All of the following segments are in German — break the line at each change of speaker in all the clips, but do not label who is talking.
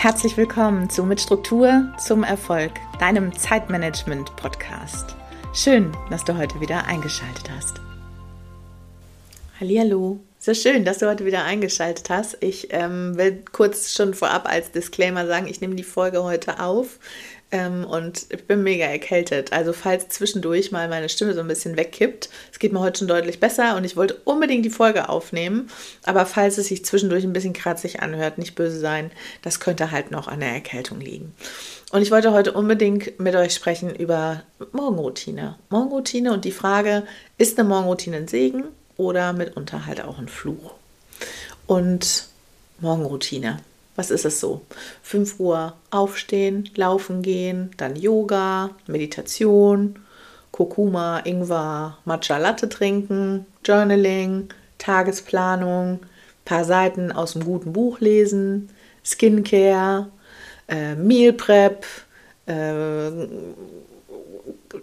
Herzlich willkommen zu Mit Struktur zum Erfolg, deinem Zeitmanagement-Podcast. Schön, dass du heute wieder eingeschaltet hast. Hallihallo. So schön, dass du heute wieder eingeschaltet hast. Ich ähm, will kurz schon vorab als Disclaimer sagen, ich nehme die Folge heute auf ähm, und ich bin mega erkältet. Also falls zwischendurch mal meine Stimme so ein bisschen wegkippt, es geht mir heute schon deutlich besser und ich wollte unbedingt die Folge aufnehmen. Aber falls es sich zwischendurch ein bisschen kratzig anhört, nicht böse sein, das könnte halt noch an der Erkältung liegen. Und ich wollte heute unbedingt mit euch sprechen über Morgenroutine. Morgenroutine und die Frage, ist eine Morgenroutine ein Segen oder mitunter halt auch ein Fluch. Und Morgenroutine. Was ist es so? 5 Uhr aufstehen, laufen gehen, dann Yoga, Meditation, Kurkuma, Ingwer, Matcha Latte trinken, Journaling, Tagesplanung, paar Seiten aus dem guten Buch lesen, Skincare, äh, Meal Prep, äh,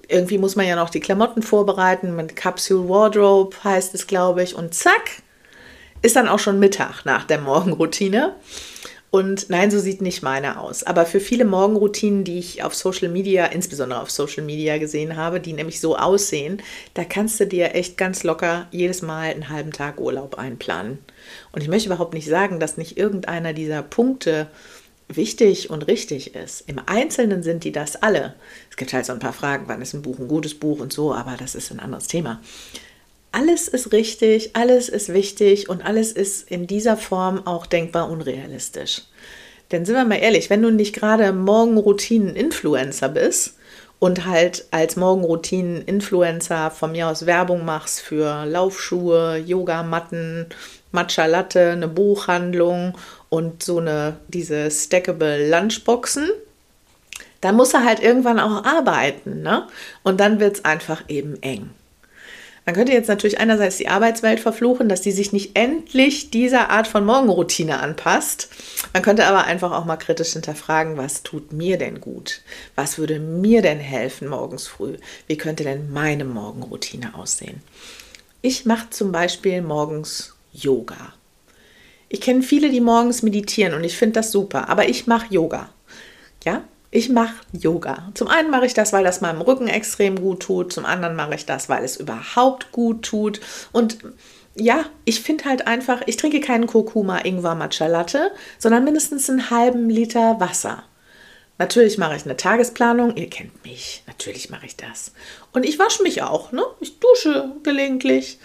irgendwie muss man ja noch die Klamotten vorbereiten mit Capsule Wardrobe heißt es, glaube ich. Und zack, ist dann auch schon Mittag nach der Morgenroutine. Und nein, so sieht nicht meine aus. Aber für viele Morgenroutinen, die ich auf Social Media, insbesondere auf Social Media gesehen habe, die nämlich so aussehen, da kannst du dir echt ganz locker jedes Mal einen halben Tag Urlaub einplanen. Und ich möchte überhaupt nicht sagen, dass nicht irgendeiner dieser Punkte wichtig und richtig ist. Im Einzelnen sind die das alle. Es gibt halt so ein paar Fragen, wann ist ein Buch ein gutes Buch und so, aber das ist ein anderes Thema. Alles ist richtig, alles ist wichtig und alles ist in dieser Form auch denkbar unrealistisch. Denn sind wir mal ehrlich, wenn du nicht gerade Morgenroutinen-Influencer bist und halt als Morgenroutinen-Influencer von mir aus Werbung machst für Laufschuhe, Yogamatten, Matcha Latte, eine Buchhandlung und so eine, diese stackable Lunchboxen, dann muss er halt irgendwann auch arbeiten. Ne? Und dann wird es einfach eben eng. Man könnte jetzt natürlich einerseits die Arbeitswelt verfluchen, dass die sich nicht endlich dieser Art von Morgenroutine anpasst. Man könnte aber einfach auch mal kritisch hinterfragen, was tut mir denn gut? Was würde mir denn helfen morgens früh? Wie könnte denn meine Morgenroutine aussehen? Ich mache zum Beispiel morgens Yoga. Ich kenne viele, die morgens meditieren und ich finde das super, aber ich mache Yoga. Ja, ich mache Yoga. Zum einen mache ich das, weil das meinem Rücken extrem gut tut, zum anderen mache ich das, weil es überhaupt gut tut und ja, ich finde halt einfach, ich trinke keinen Kurkuma Ingwer Matcha Latte, sondern mindestens einen halben Liter Wasser. Natürlich mache ich eine Tagesplanung, ihr kennt mich, natürlich mache ich das. Und ich wasche mich auch, ne? Ich dusche gelegentlich.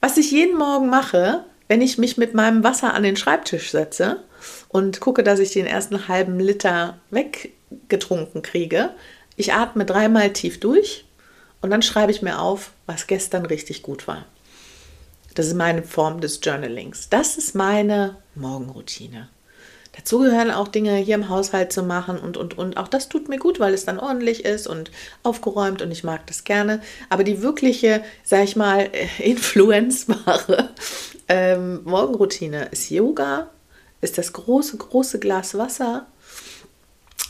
Was ich jeden Morgen mache, wenn ich mich mit meinem Wasser an den Schreibtisch setze und gucke, dass ich den ersten halben Liter weggetrunken kriege, ich atme dreimal tief durch und dann schreibe ich mir auf, was gestern richtig gut war. Das ist meine Form des Journalings. Das ist meine Morgenroutine. Dazu gehören auch Dinge hier im Haushalt zu machen und, und, und. Auch das tut mir gut, weil es dann ordentlich ist und aufgeräumt und ich mag das gerne. Aber die wirkliche, sag ich mal, influenzbare ähm, Morgenroutine ist Yoga, ist das große, große Glas Wasser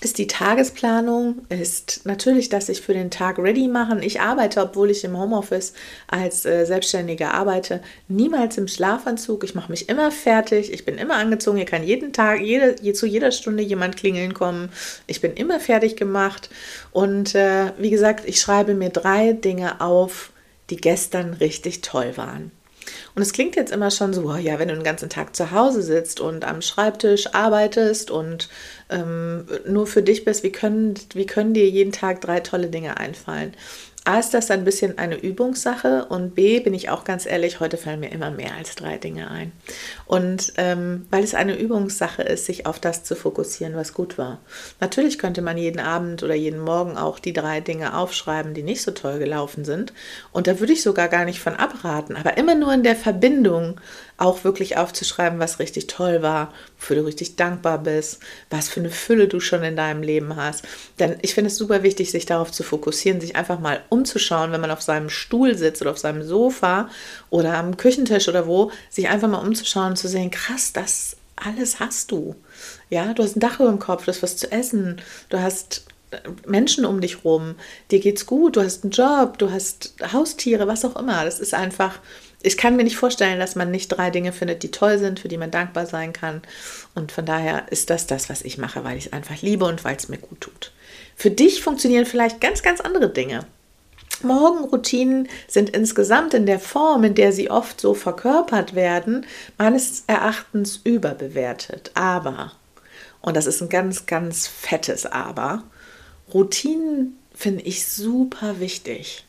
ist die Tagesplanung, ist natürlich, dass ich für den Tag ready machen. Ich arbeite, obwohl ich im Homeoffice als äh, Selbstständige arbeite, niemals im Schlafanzug. Ich mache mich immer fertig. Ich bin immer angezogen. Hier kann jeden Tag, jede, je, zu jeder Stunde jemand klingeln kommen. Ich bin immer fertig gemacht. Und äh, wie gesagt, ich schreibe mir drei Dinge auf, die gestern richtig toll waren. Und es klingt jetzt immer schon so, ja, wenn du den ganzen Tag zu Hause sitzt und am Schreibtisch arbeitest und ähm, nur für dich bist, wie können, wie können dir jeden Tag drei tolle Dinge einfallen? A ist das ein bisschen eine Übungssache und B bin ich auch ganz ehrlich, heute fallen mir immer mehr als drei Dinge ein. Und ähm, weil es eine Übungssache ist, sich auf das zu fokussieren, was gut war. Natürlich könnte man jeden Abend oder jeden Morgen auch die drei Dinge aufschreiben, die nicht so toll gelaufen sind. Und da würde ich sogar gar nicht von abraten, aber immer nur in der Verbindung auch wirklich aufzuschreiben, was richtig toll war, wofür du richtig dankbar bist, was für eine Fülle du schon in deinem Leben hast. Denn ich finde es super wichtig, sich darauf zu fokussieren, sich einfach mal umzuschauen, wenn man auf seinem Stuhl sitzt oder auf seinem Sofa oder am Küchentisch oder wo, sich einfach mal umzuschauen und zu sehen, krass, das alles hast du. Ja, du hast ein Dach über dem Kopf, du hast was zu essen, du hast äh, Menschen um dich rum, dir geht's gut, du hast einen Job, du hast Haustiere, was auch immer. Das ist einfach ich kann mir nicht vorstellen, dass man nicht drei Dinge findet, die toll sind, für die man dankbar sein kann. Und von daher ist das das, was ich mache, weil ich es einfach liebe und weil es mir gut tut. Für dich funktionieren vielleicht ganz, ganz andere Dinge. Morgenroutinen sind insgesamt in der Form, in der sie oft so verkörpert werden, meines Erachtens überbewertet. Aber, und das ist ein ganz, ganz fettes Aber, Routinen finde ich super wichtig.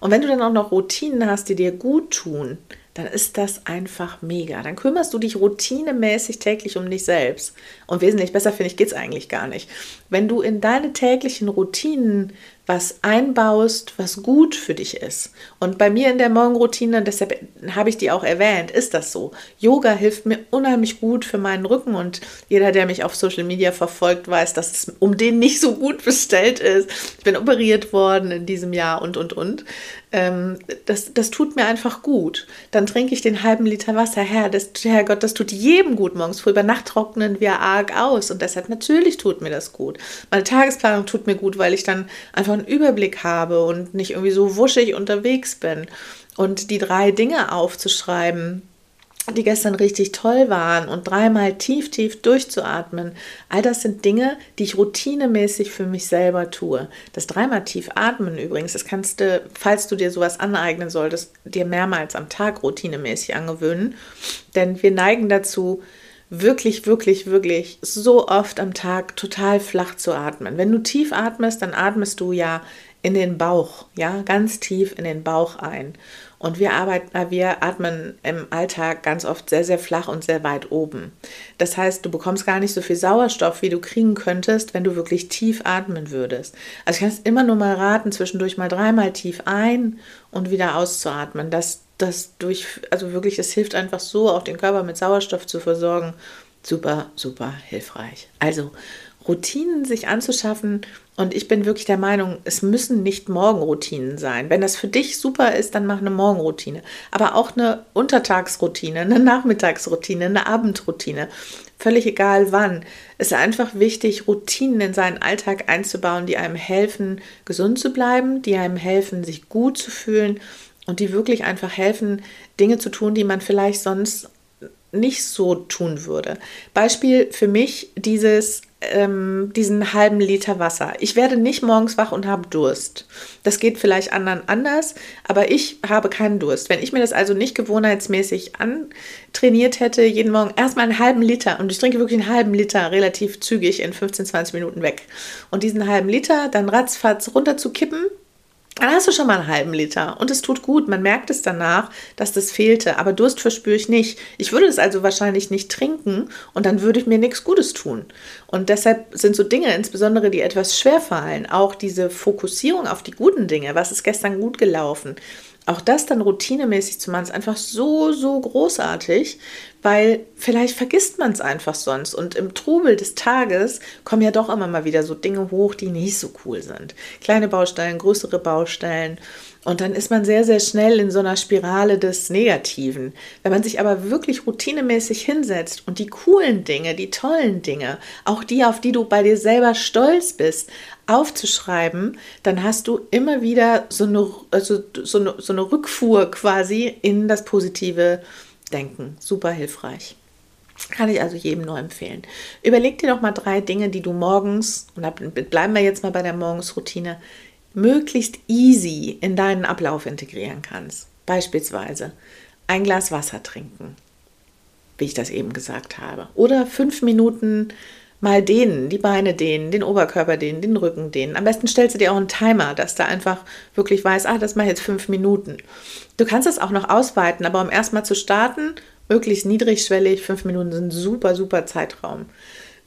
Und wenn du dann auch noch Routinen hast, die dir gut tun, dann ist das einfach mega. Dann kümmerst du dich routinemäßig täglich um dich selbst. Und wesentlich besser, finde ich, geht es eigentlich gar nicht. Wenn du in deine täglichen Routinen was einbaust, was gut für dich ist. Und bei mir in der Morgenroutine, deshalb habe ich die auch erwähnt, ist das so. Yoga hilft mir unheimlich gut für meinen Rücken und jeder, der mich auf Social Media verfolgt, weiß, dass es um den nicht so gut bestellt ist. Ich bin operiert worden in diesem Jahr und, und, und. Ähm, das, das tut mir einfach gut. Dann trinke ich den halben Liter Wasser. Herr, das, Herrgott, das tut jedem gut morgens früh. Über Nacht trocknen wir arg aus und deshalb natürlich tut mir das gut. Meine Tagesplanung tut mir gut, weil ich dann einfach einen Überblick habe und nicht irgendwie so wuschig unterwegs bin. Und die drei Dinge aufzuschreiben, die gestern richtig toll waren und dreimal tief, tief durchzuatmen. All das sind Dinge, die ich routinemäßig für mich selber tue. Das dreimal tief atmen übrigens, das kannst du, falls du dir sowas aneignen solltest, dir mehrmals am Tag routinemäßig angewöhnen. Denn wir neigen dazu, wirklich, wirklich, wirklich so oft am Tag total flach zu atmen. Wenn du tief atmest, dann atmest du ja in den Bauch, ja, ganz tief in den Bauch ein. Und wir arbeiten, äh, wir atmen im Alltag ganz oft sehr, sehr flach und sehr weit oben. Das heißt, du bekommst gar nicht so viel Sauerstoff, wie du kriegen könntest, wenn du wirklich tief atmen würdest. Also ich kann es immer nur mal raten, zwischendurch mal dreimal tief ein und wieder auszuatmen. Das, das durch, also wirklich, es hilft einfach so, auch den Körper mit Sauerstoff zu versorgen. Super, super hilfreich. Also Routinen sich anzuschaffen. Und ich bin wirklich der Meinung, es müssen nicht Morgenroutinen sein. Wenn das für dich super ist, dann mach eine Morgenroutine. Aber auch eine Untertagsroutine, eine Nachmittagsroutine, eine Abendroutine. Völlig egal wann. Es ist einfach wichtig, Routinen in seinen Alltag einzubauen, die einem helfen, gesund zu bleiben, die einem helfen, sich gut zu fühlen und die wirklich einfach helfen, Dinge zu tun, die man vielleicht sonst nicht so tun würde. Beispiel für mich dieses ähm, diesen halben Liter Wasser. Ich werde nicht morgens wach und habe Durst. Das geht vielleicht anderen anders, aber ich habe keinen Durst. Wenn ich mir das also nicht gewohnheitsmäßig antrainiert hätte, jeden Morgen erstmal einen halben Liter und ich trinke wirklich einen halben Liter relativ zügig in 15, 20 Minuten weg. Und diesen halben Liter dann ratzfatz runter zu kippen, dann hast du schon mal einen halben Liter und es tut gut. Man merkt es danach, dass das fehlte, aber Durst verspüre ich nicht. Ich würde es also wahrscheinlich nicht trinken und dann würde ich mir nichts Gutes tun. Und deshalb sind so Dinge, insbesondere die etwas schwer fallen, auch diese Fokussierung auf die guten Dinge, was ist gestern gut gelaufen, auch das dann routinemäßig zu machen, ist einfach so, so großartig, weil vielleicht vergisst man es einfach sonst. Und im Trubel des Tages kommen ja doch immer mal wieder so Dinge hoch, die nicht so cool sind. Kleine Baustellen, größere Baustellen. Und dann ist man sehr, sehr schnell in so einer Spirale des Negativen. Wenn man sich aber wirklich routinemäßig hinsetzt und die coolen Dinge, die tollen Dinge, auch die, auf die du bei dir selber stolz bist, aufzuschreiben, dann hast du immer wieder so eine, also so eine, so eine Rückfuhr quasi in das positive Denken. Super hilfreich. Kann ich also jedem nur empfehlen. Überleg dir doch mal drei Dinge, die du morgens, und bleiben wir jetzt mal bei der Morgensroutine, möglichst easy in deinen Ablauf integrieren kannst. Beispielsweise ein Glas Wasser trinken, wie ich das eben gesagt habe. Oder fünf Minuten mal dehnen, die Beine dehnen, den Oberkörper dehnen, den Rücken dehnen. Am besten stellst du dir auch einen Timer, dass du einfach wirklich weißt, ah, das mache ich jetzt fünf Minuten. Du kannst es auch noch ausweiten, aber um erstmal zu starten, möglichst niedrigschwellig, fünf Minuten sind super, super Zeitraum.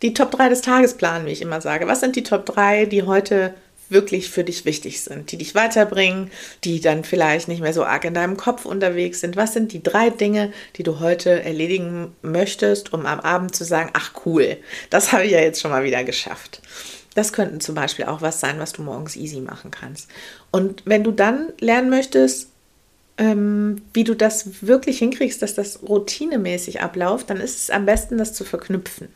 Die Top 3 des Tagesplans, wie ich immer sage. Was sind die Top 3, die heute wirklich für dich wichtig sind, die dich weiterbringen, die dann vielleicht nicht mehr so arg in deinem Kopf unterwegs sind. Was sind die drei Dinge, die du heute erledigen möchtest, um am Abend zu sagen, ach cool, das habe ich ja jetzt schon mal wieder geschafft. Das könnten zum Beispiel auch was sein, was du morgens easy machen kannst. Und wenn du dann lernen möchtest, ähm, wie du das wirklich hinkriegst, dass das routinemäßig abläuft, dann ist es am besten, das zu verknüpfen.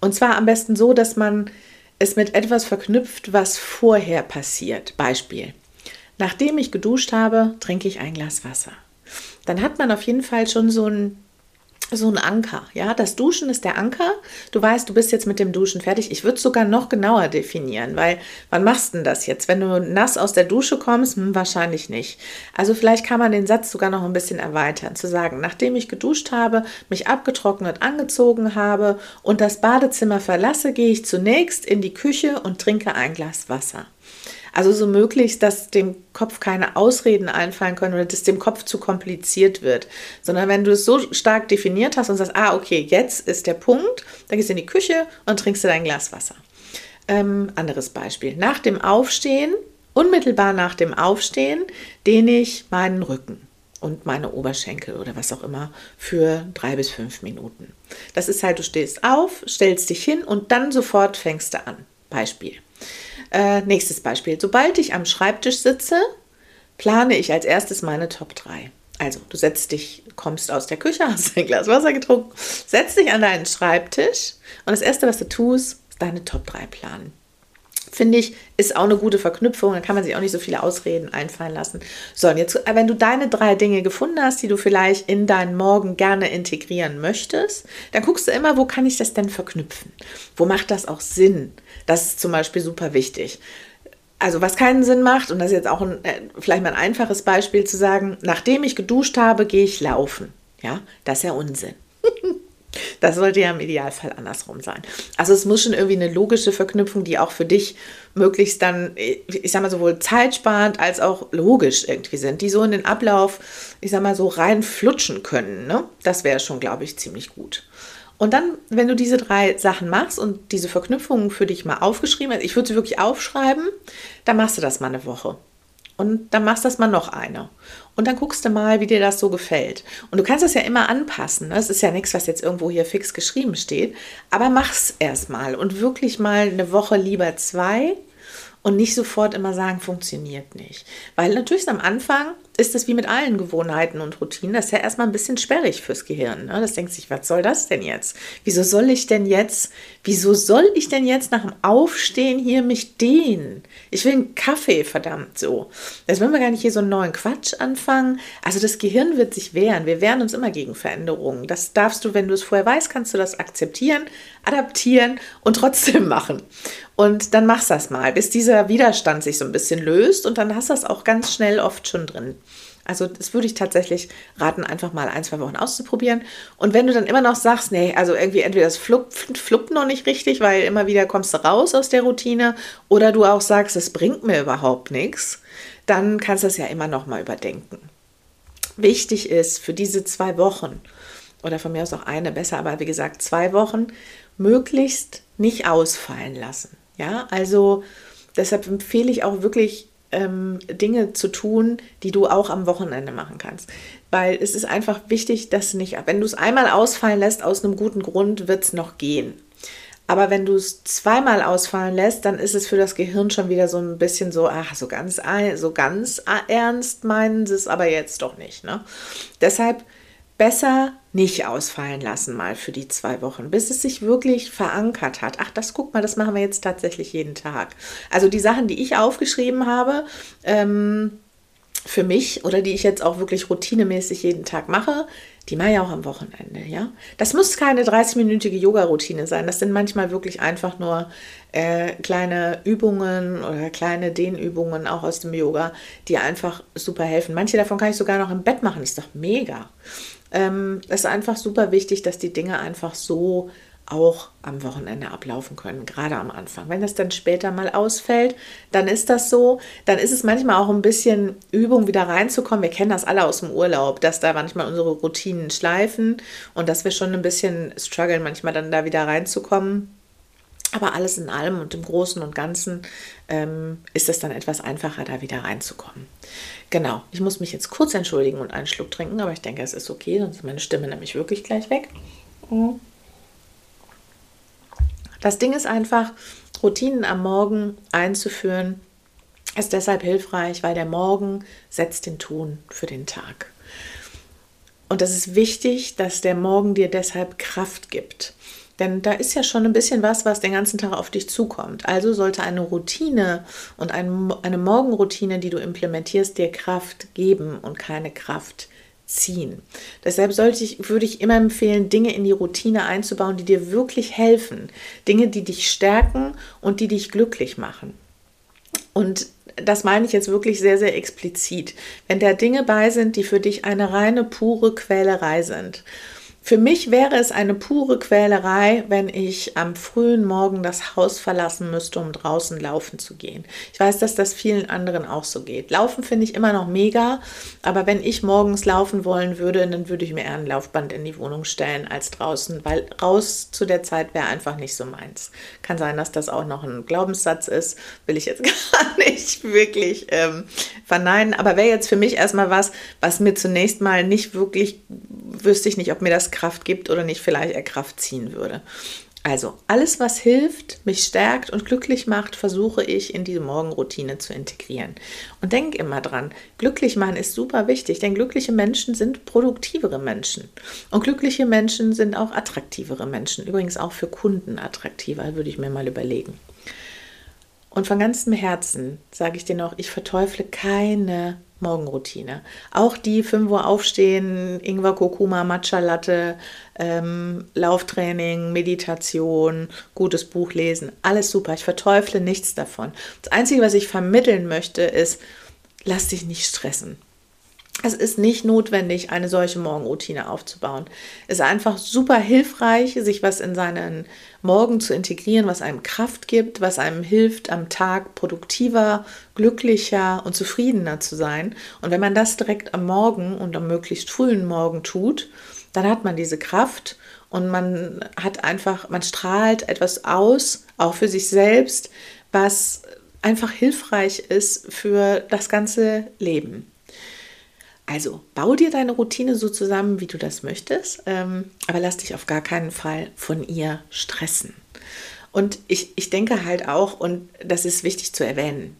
Und zwar am besten so, dass man es mit etwas verknüpft, was vorher passiert. Beispiel. Nachdem ich geduscht habe, trinke ich ein Glas Wasser. dann hat man auf jeden Fall schon so ein so ein Anker. Ja, das Duschen ist der Anker. Du weißt, du bist jetzt mit dem Duschen fertig. Ich würde es sogar noch genauer definieren, weil wann machst du denn das jetzt? Wenn du nass aus der Dusche kommst, hm, wahrscheinlich nicht. Also vielleicht kann man den Satz sogar noch ein bisschen erweitern, zu sagen, nachdem ich geduscht habe, mich abgetrocknet, angezogen habe und das Badezimmer verlasse, gehe ich zunächst in die Küche und trinke ein Glas Wasser. Also so möglichst, dass dem Kopf keine Ausreden einfallen können oder dass dem Kopf zu kompliziert wird. Sondern wenn du es so stark definiert hast und sagst, ah, okay, jetzt ist der Punkt, dann gehst du in die Küche und trinkst du dein Glas Wasser. Ähm, anderes Beispiel. Nach dem Aufstehen, unmittelbar nach dem Aufstehen, dehne ich meinen Rücken und meine Oberschenkel oder was auch immer für drei bis fünf Minuten. Das ist halt, du stehst auf, stellst dich hin und dann sofort fängst du an. Beispiel. Äh, nächstes Beispiel. Sobald ich am Schreibtisch sitze, plane ich als erstes meine Top 3. Also, du setzt dich, kommst aus der Küche, hast ein Glas Wasser getrunken, setzt dich an deinen Schreibtisch und das Erste, was du tust, ist deine Top 3 planen finde ich, ist auch eine gute Verknüpfung. Da kann man sich auch nicht so viele Ausreden einfallen lassen. So, und jetzt, wenn du deine drei Dinge gefunden hast, die du vielleicht in deinen Morgen gerne integrieren möchtest, dann guckst du immer, wo kann ich das denn verknüpfen? Wo macht das auch Sinn? Das ist zum Beispiel super wichtig. Also was keinen Sinn macht, und das ist jetzt auch ein, äh, vielleicht mal ein einfaches Beispiel zu sagen, nachdem ich geduscht habe, gehe ich laufen. Ja, das ist ja Unsinn. Das sollte ja im Idealfall andersrum sein. Also es muss schon irgendwie eine logische Verknüpfung, die auch für dich möglichst dann, ich sag mal, sowohl zeitsparend als auch logisch irgendwie sind, die so in den Ablauf, ich sag mal, so reinflutschen können. Ne? Das wäre schon, glaube ich, ziemlich gut. Und dann, wenn du diese drei Sachen machst und diese Verknüpfungen für dich mal aufgeschrieben hast, ich würde sie wirklich aufschreiben, dann machst du das mal eine Woche. Und dann machst du das mal noch eine. Und dann guckst du mal, wie dir das so gefällt. Und du kannst das ja immer anpassen. Ne? Es ist ja nichts, was jetzt irgendwo hier fix geschrieben steht. Aber mach's erstmal und wirklich mal eine Woche lieber zwei und nicht sofort immer sagen, funktioniert nicht. Weil natürlich am Anfang ist das wie mit allen Gewohnheiten und Routinen, das ist ja erstmal ein bisschen sperrig fürs Gehirn. Ne? Das denkt sich, was soll das denn jetzt? Wieso soll ich denn jetzt, wieso soll ich denn jetzt nach dem Aufstehen hier mich dehnen? Ich will einen Kaffee, verdammt so. Jetzt wollen wir gar nicht hier so einen neuen Quatsch anfangen. Also das Gehirn wird sich wehren. Wir wehren uns immer gegen Veränderungen. Das darfst du, wenn du es vorher weißt, kannst du das akzeptieren, adaptieren und trotzdem machen. Und dann machst du das mal, bis dieser Widerstand sich so ein bisschen löst und dann hast du das auch ganz schnell oft schon drin. Also das würde ich tatsächlich raten, einfach mal ein, zwei Wochen auszuprobieren. Und wenn du dann immer noch sagst, nee, also irgendwie entweder das fluppt, fluppt noch nicht richtig, weil immer wieder kommst du raus aus der Routine, oder du auch sagst, es bringt mir überhaupt nichts, dann kannst du es ja immer noch mal überdenken. Wichtig ist für diese zwei Wochen, oder von mir aus auch eine besser, aber wie gesagt, zwei Wochen, möglichst nicht ausfallen lassen. Ja, also deshalb empfehle ich auch wirklich ähm, Dinge zu tun, die du auch am Wochenende machen kannst. Weil es ist einfach wichtig, dass nicht, wenn du es einmal ausfallen lässt, aus einem guten Grund wird es noch gehen. Aber wenn du es zweimal ausfallen lässt, dann ist es für das Gehirn schon wieder so ein bisschen so, ach, so ganz, so ganz ernst meinen sie es aber jetzt doch nicht. Ne? Deshalb besser nicht ausfallen lassen mal für die zwei Wochen, bis es sich wirklich verankert hat. Ach, das guck mal, das machen wir jetzt tatsächlich jeden Tag. Also die Sachen, die ich aufgeschrieben habe, ähm, für mich oder die ich jetzt auch wirklich routinemäßig jeden Tag mache, die mache ich auch am Wochenende, ja. Das muss keine 30-minütige Yoga-Routine sein. Das sind manchmal wirklich einfach nur äh, kleine Übungen oder kleine Dehnübungen auch aus dem Yoga, die einfach super helfen. Manche davon kann ich sogar noch im Bett machen. Das ist doch mega. Ähm, es ist einfach super wichtig, dass die Dinge einfach so auch am Wochenende ablaufen können, gerade am Anfang. Wenn das dann später mal ausfällt, dann ist das so. Dann ist es manchmal auch ein bisschen Übung, wieder reinzukommen. Wir kennen das alle aus dem Urlaub, dass da manchmal unsere Routinen schleifen und dass wir schon ein bisschen strugglen, manchmal dann da wieder reinzukommen. Aber alles in allem und im Großen und Ganzen ähm, ist es dann etwas einfacher, da wieder reinzukommen. Genau, ich muss mich jetzt kurz entschuldigen und einen Schluck trinken, aber ich denke, es ist okay, sonst ist meine Stimme nämlich wirklich gleich weg. Mhm. Das Ding ist einfach, Routinen am Morgen einzuführen, ist deshalb hilfreich, weil der Morgen setzt den Ton für den Tag. Und das ist wichtig, dass der Morgen dir deshalb Kraft gibt. Denn da ist ja schon ein bisschen was, was den ganzen Tag auf dich zukommt. Also sollte eine Routine und eine Morgenroutine, die du implementierst, dir Kraft geben und keine Kraft ziehen. Deshalb sollte ich, würde ich immer empfehlen, Dinge in die Routine einzubauen, die dir wirklich helfen. Dinge, die dich stärken und die dich glücklich machen. Und das meine ich jetzt wirklich sehr, sehr explizit. Wenn da Dinge bei sind, die für dich eine reine, pure Quälerei sind für mich wäre es eine pure Quälerei, wenn ich am frühen Morgen das Haus verlassen müsste, um draußen laufen zu gehen. Ich weiß, dass das vielen anderen auch so geht. Laufen finde ich immer noch mega, aber wenn ich morgens laufen wollen würde, dann würde ich mir eher ein Laufband in die Wohnung stellen als draußen, weil raus zu der Zeit wäre einfach nicht so meins. Kann sein, dass das auch noch ein Glaubenssatz ist, will ich jetzt gar nicht wirklich ähm, verneinen, aber wäre jetzt für mich erstmal was, was mir zunächst mal nicht wirklich, wüsste ich nicht, ob mir das Kraft gibt oder nicht vielleicht eher Kraft ziehen würde. Also alles, was hilft, mich stärkt und glücklich macht, versuche ich in diese Morgenroutine zu integrieren. Und denk immer dran, glücklich machen ist super wichtig, denn glückliche Menschen sind produktivere Menschen. Und glückliche Menschen sind auch attraktivere Menschen. Übrigens auch für Kunden attraktiver, würde ich mir mal überlegen. Und von ganzem Herzen sage ich dir noch, ich verteufle keine Morgenroutine. Auch die 5 Uhr aufstehen, Ingwer, Kurkuma, Matcha Latte, ähm, Lauftraining, Meditation, gutes Buch lesen, alles super. Ich verteufle nichts davon. Das Einzige, was ich vermitteln möchte, ist, lass dich nicht stressen. Es ist nicht notwendig, eine solche Morgenroutine aufzubauen. Es ist einfach super hilfreich, sich was in seinen Morgen zu integrieren, was einem Kraft gibt, was einem hilft, am Tag produktiver, glücklicher und zufriedener zu sein. Und wenn man das direkt am Morgen und am möglichst frühen Morgen tut, dann hat man diese Kraft und man hat einfach, man strahlt etwas aus, auch für sich selbst, was einfach hilfreich ist für das ganze Leben. Also bau dir deine Routine so zusammen, wie du das möchtest, ähm, aber lass dich auf gar keinen Fall von ihr stressen. Und ich, ich denke halt auch, und das ist wichtig zu erwähnen,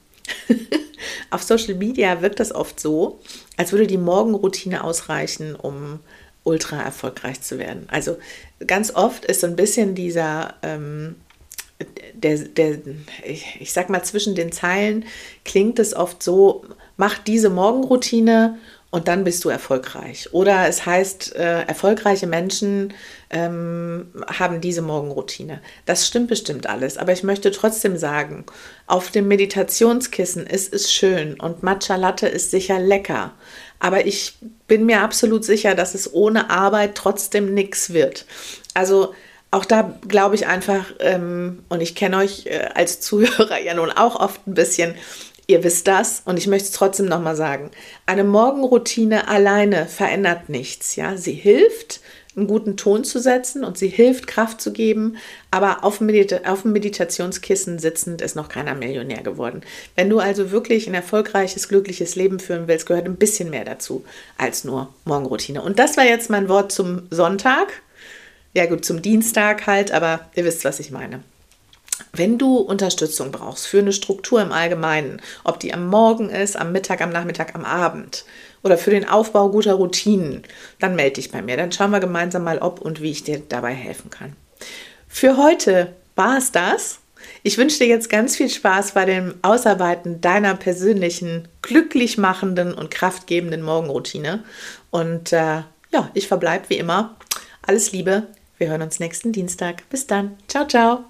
auf Social Media wirkt das oft so, als würde die Morgenroutine ausreichen, um ultra erfolgreich zu werden. Also ganz oft ist so ein bisschen dieser, ähm, der, der ich, ich sag mal, zwischen den Zeilen klingt es oft so, mach diese Morgenroutine und dann bist du erfolgreich. Oder es heißt, äh, erfolgreiche Menschen ähm, haben diese Morgenroutine. Das stimmt bestimmt alles, aber ich möchte trotzdem sagen, auf dem Meditationskissen ist es schön und Matcha Latte ist sicher lecker. Aber ich bin mir absolut sicher, dass es ohne Arbeit trotzdem nichts wird. Also auch da glaube ich einfach, ähm, und ich kenne euch äh, als Zuhörer ja nun auch oft ein bisschen, Ihr wisst das und ich möchte es trotzdem nochmal sagen. Eine Morgenroutine alleine verändert nichts. Ja? Sie hilft, einen guten Ton zu setzen und sie hilft, Kraft zu geben, aber auf Medita auf dem Meditationskissen sitzend ist noch keiner Millionär geworden. Wenn du also wirklich ein erfolgreiches, glückliches Leben führen willst, gehört ein bisschen mehr dazu als nur Morgenroutine. Und das war jetzt mein Wort zum Sonntag. Ja gut, zum Dienstag halt, aber ihr wisst, was ich meine. Wenn du Unterstützung brauchst für eine Struktur im Allgemeinen, ob die am Morgen ist, am Mittag, am Nachmittag, am Abend oder für den Aufbau guter Routinen, dann melde dich bei mir. Dann schauen wir gemeinsam mal, ob und wie ich dir dabei helfen kann. Für heute war es das. Ich wünsche dir jetzt ganz viel Spaß bei dem Ausarbeiten deiner persönlichen, glücklich machenden und kraftgebenden Morgenroutine. Und äh, ja, ich verbleibe wie immer. Alles Liebe. Wir hören uns nächsten Dienstag. Bis dann. Ciao, ciao.